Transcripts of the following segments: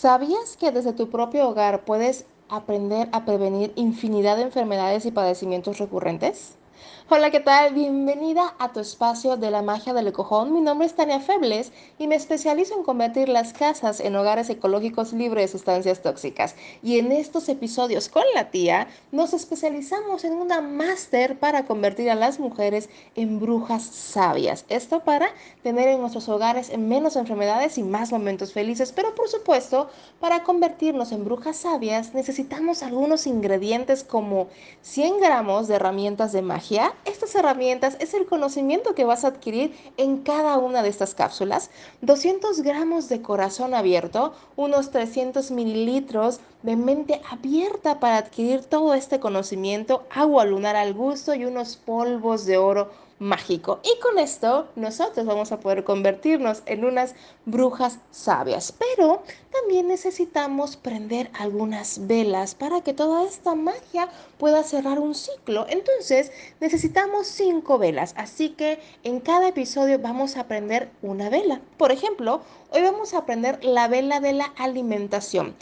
¿Sabías que desde tu propio hogar puedes aprender a prevenir infinidad de enfermedades y padecimientos recurrentes? Hola, ¿qué tal? Bienvenida a tu espacio de la magia del ecojón. Mi nombre es Tania Febles y me especializo en convertir las casas en hogares ecológicos libres de sustancias tóxicas. Y en estos episodios con la tía nos especializamos en una máster para convertir a las mujeres en brujas sabias. Esto para tener en nuestros hogares menos enfermedades y más momentos felices. Pero por supuesto, para convertirnos en brujas sabias necesitamos algunos ingredientes como 100 gramos de herramientas de magia estas herramientas es el conocimiento que vas a adquirir en cada una de estas cápsulas. 200 gramos de corazón abierto, unos 300 mililitros de mente abierta para adquirir todo este conocimiento, agua lunar al gusto y unos polvos de oro mágico. Y con esto nosotros vamos a poder convertirnos en unas brujas sabias. Pero también necesitamos prender algunas velas para que toda esta magia pueda cerrar un ciclo. Entonces necesitamos cinco velas. Así que en cada episodio vamos a prender una vela. Por ejemplo, hoy vamos a prender la vela de la alimentación.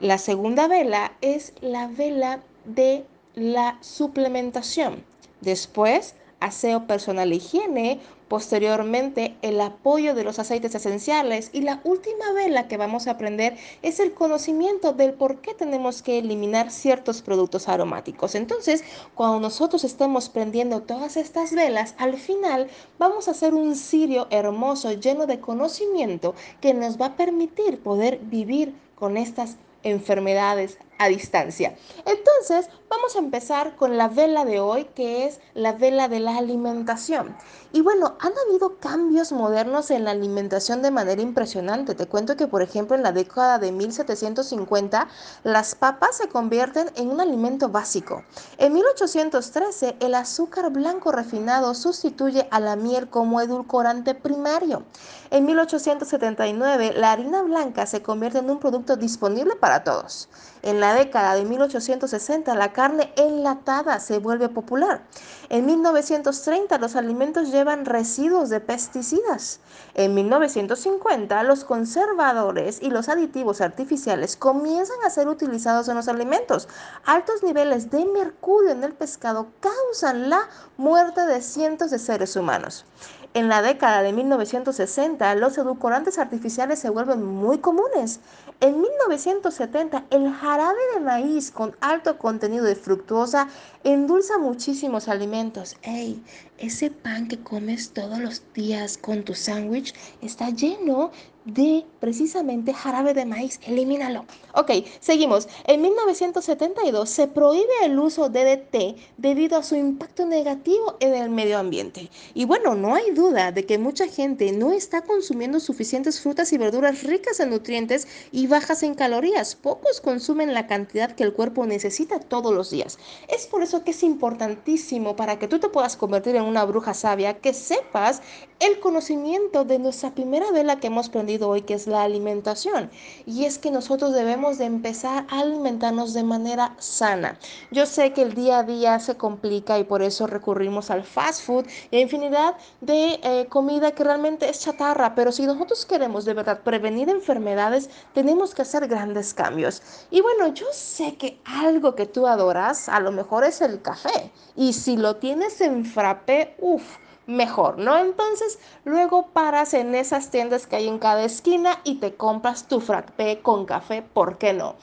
La segunda vela es la vela de la suplementación. Después, aseo personal e higiene, posteriormente el apoyo de los aceites esenciales y la última vela que vamos a aprender es el conocimiento del por qué tenemos que eliminar ciertos productos aromáticos. Entonces, cuando nosotros estemos prendiendo todas estas velas, al final vamos a hacer un cirio hermoso lleno de conocimiento que nos va a permitir poder vivir con estas enfermedades a distancia. Entonces, vamos a empezar con la vela de hoy, que es la vela de la alimentación. Y bueno, han habido cambios modernos en la alimentación de manera impresionante. Te cuento que, por ejemplo, en la década de 1750, las papas se convierten en un alimento básico. En 1813, el azúcar blanco refinado sustituye a la miel como edulcorante primario. En 1879, la harina blanca se convierte en un producto disponible para todos. En la década de 1860 la carne enlatada se vuelve popular. En 1930 los alimentos llevan residuos de pesticidas. En 1950 los conservadores y los aditivos artificiales comienzan a ser utilizados en los alimentos. Altos niveles de mercurio en el pescado causan la muerte de cientos de seres humanos. En la década de 1960, los edulcorantes artificiales se vuelven muy comunes. En 1970, el jarabe de maíz con alto contenido de fructuosa endulza muchísimos alimentos. ¡Ey! Ese pan que comes todos los días con tu sándwich está lleno de precisamente jarabe de maíz. Elimínalo. Ok, seguimos. En 1972 se prohíbe el uso de DDT debido a su impacto negativo en el medio ambiente. Y bueno, no hay duda de que mucha gente no está consumiendo suficientes frutas y verduras ricas en nutrientes y bajas en calorías. Pocos consumen la cantidad que el cuerpo necesita todos los días. Es por eso que es importantísimo para que tú te puedas convertir en una bruja sabia que sepas el conocimiento de nuestra primera vela que hemos prendido hoy, que es la alimentación. Y es que nosotros debemos de empezar a alimentarnos de manera sana. Yo sé que el día a día se complica y por eso recurrimos al fast food y a infinidad de eh, comida que realmente es chatarra, pero si nosotros queremos de verdad prevenir enfermedades, tenemos que hacer grandes cambios. Y bueno, yo sé que algo que tú adoras, a lo mejor es el café. Y si lo tienes en frappé, uff mejor, ¿no? Entonces, luego paras en esas tiendas que hay en cada esquina y te compras tu frappé con café, ¿por qué no?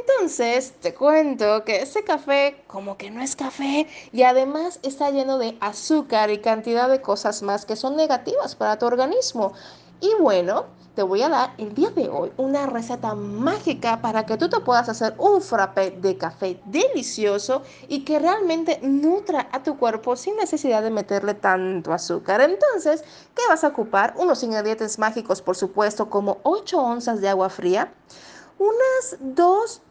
Entonces, te cuento que ese café como que no es café y además está lleno de azúcar y cantidad de cosas más que son negativas para tu organismo. Y bueno, te voy a dar el día de hoy una receta mágica para que tú te puedas hacer un frappé de café delicioso y que realmente nutra a tu cuerpo sin necesidad de meterle tanto azúcar. Entonces, ¿qué vas a ocupar? Unos ingredientes mágicos, por supuesto, como 8 onzas de agua fría, unas 2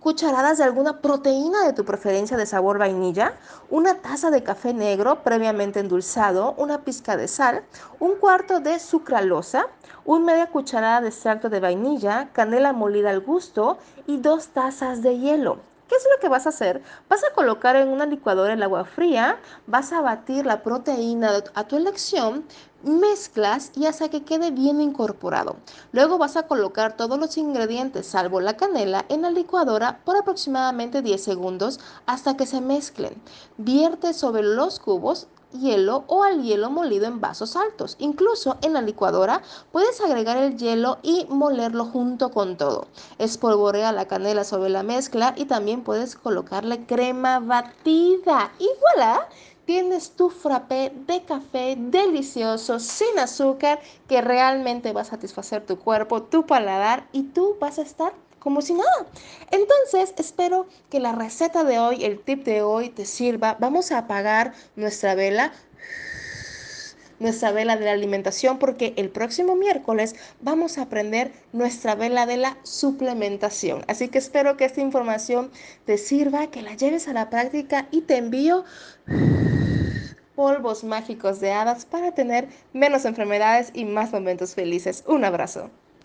cucharadas de alguna proteína de tu preferencia de sabor vainilla, una taza de café negro previamente endulzado, una pizca de sal, un cuarto de sucralosa, una media cucharada de extracto de vainilla, canela molida al gusto y dos tazas de hielo. ¿Qué es lo que vas a hacer? Vas a colocar en una licuadora el agua fría, vas a batir la proteína a tu elección, mezclas y hasta que quede bien incorporado. Luego vas a colocar todos los ingredientes, salvo la canela, en la licuadora por aproximadamente 10 segundos hasta que se mezclen. Vierte sobre los cubos hielo o al hielo molido en vasos altos. Incluso en la licuadora puedes agregar el hielo y molerlo junto con todo. Espolvorea la canela sobre la mezcla y también puedes colocarle crema batida. Y voilà, tienes tu frappé de café delicioso, sin azúcar, que realmente va a satisfacer tu cuerpo, tu paladar y tú vas a estar como si nada. Entonces, espero que la receta de hoy, el tip de hoy te sirva. Vamos a apagar nuestra vela nuestra vela de la alimentación porque el próximo miércoles vamos a aprender nuestra vela de la suplementación. Así que espero que esta información te sirva, que la lleves a la práctica y te envío polvos mágicos de hadas para tener menos enfermedades y más momentos felices. Un abrazo.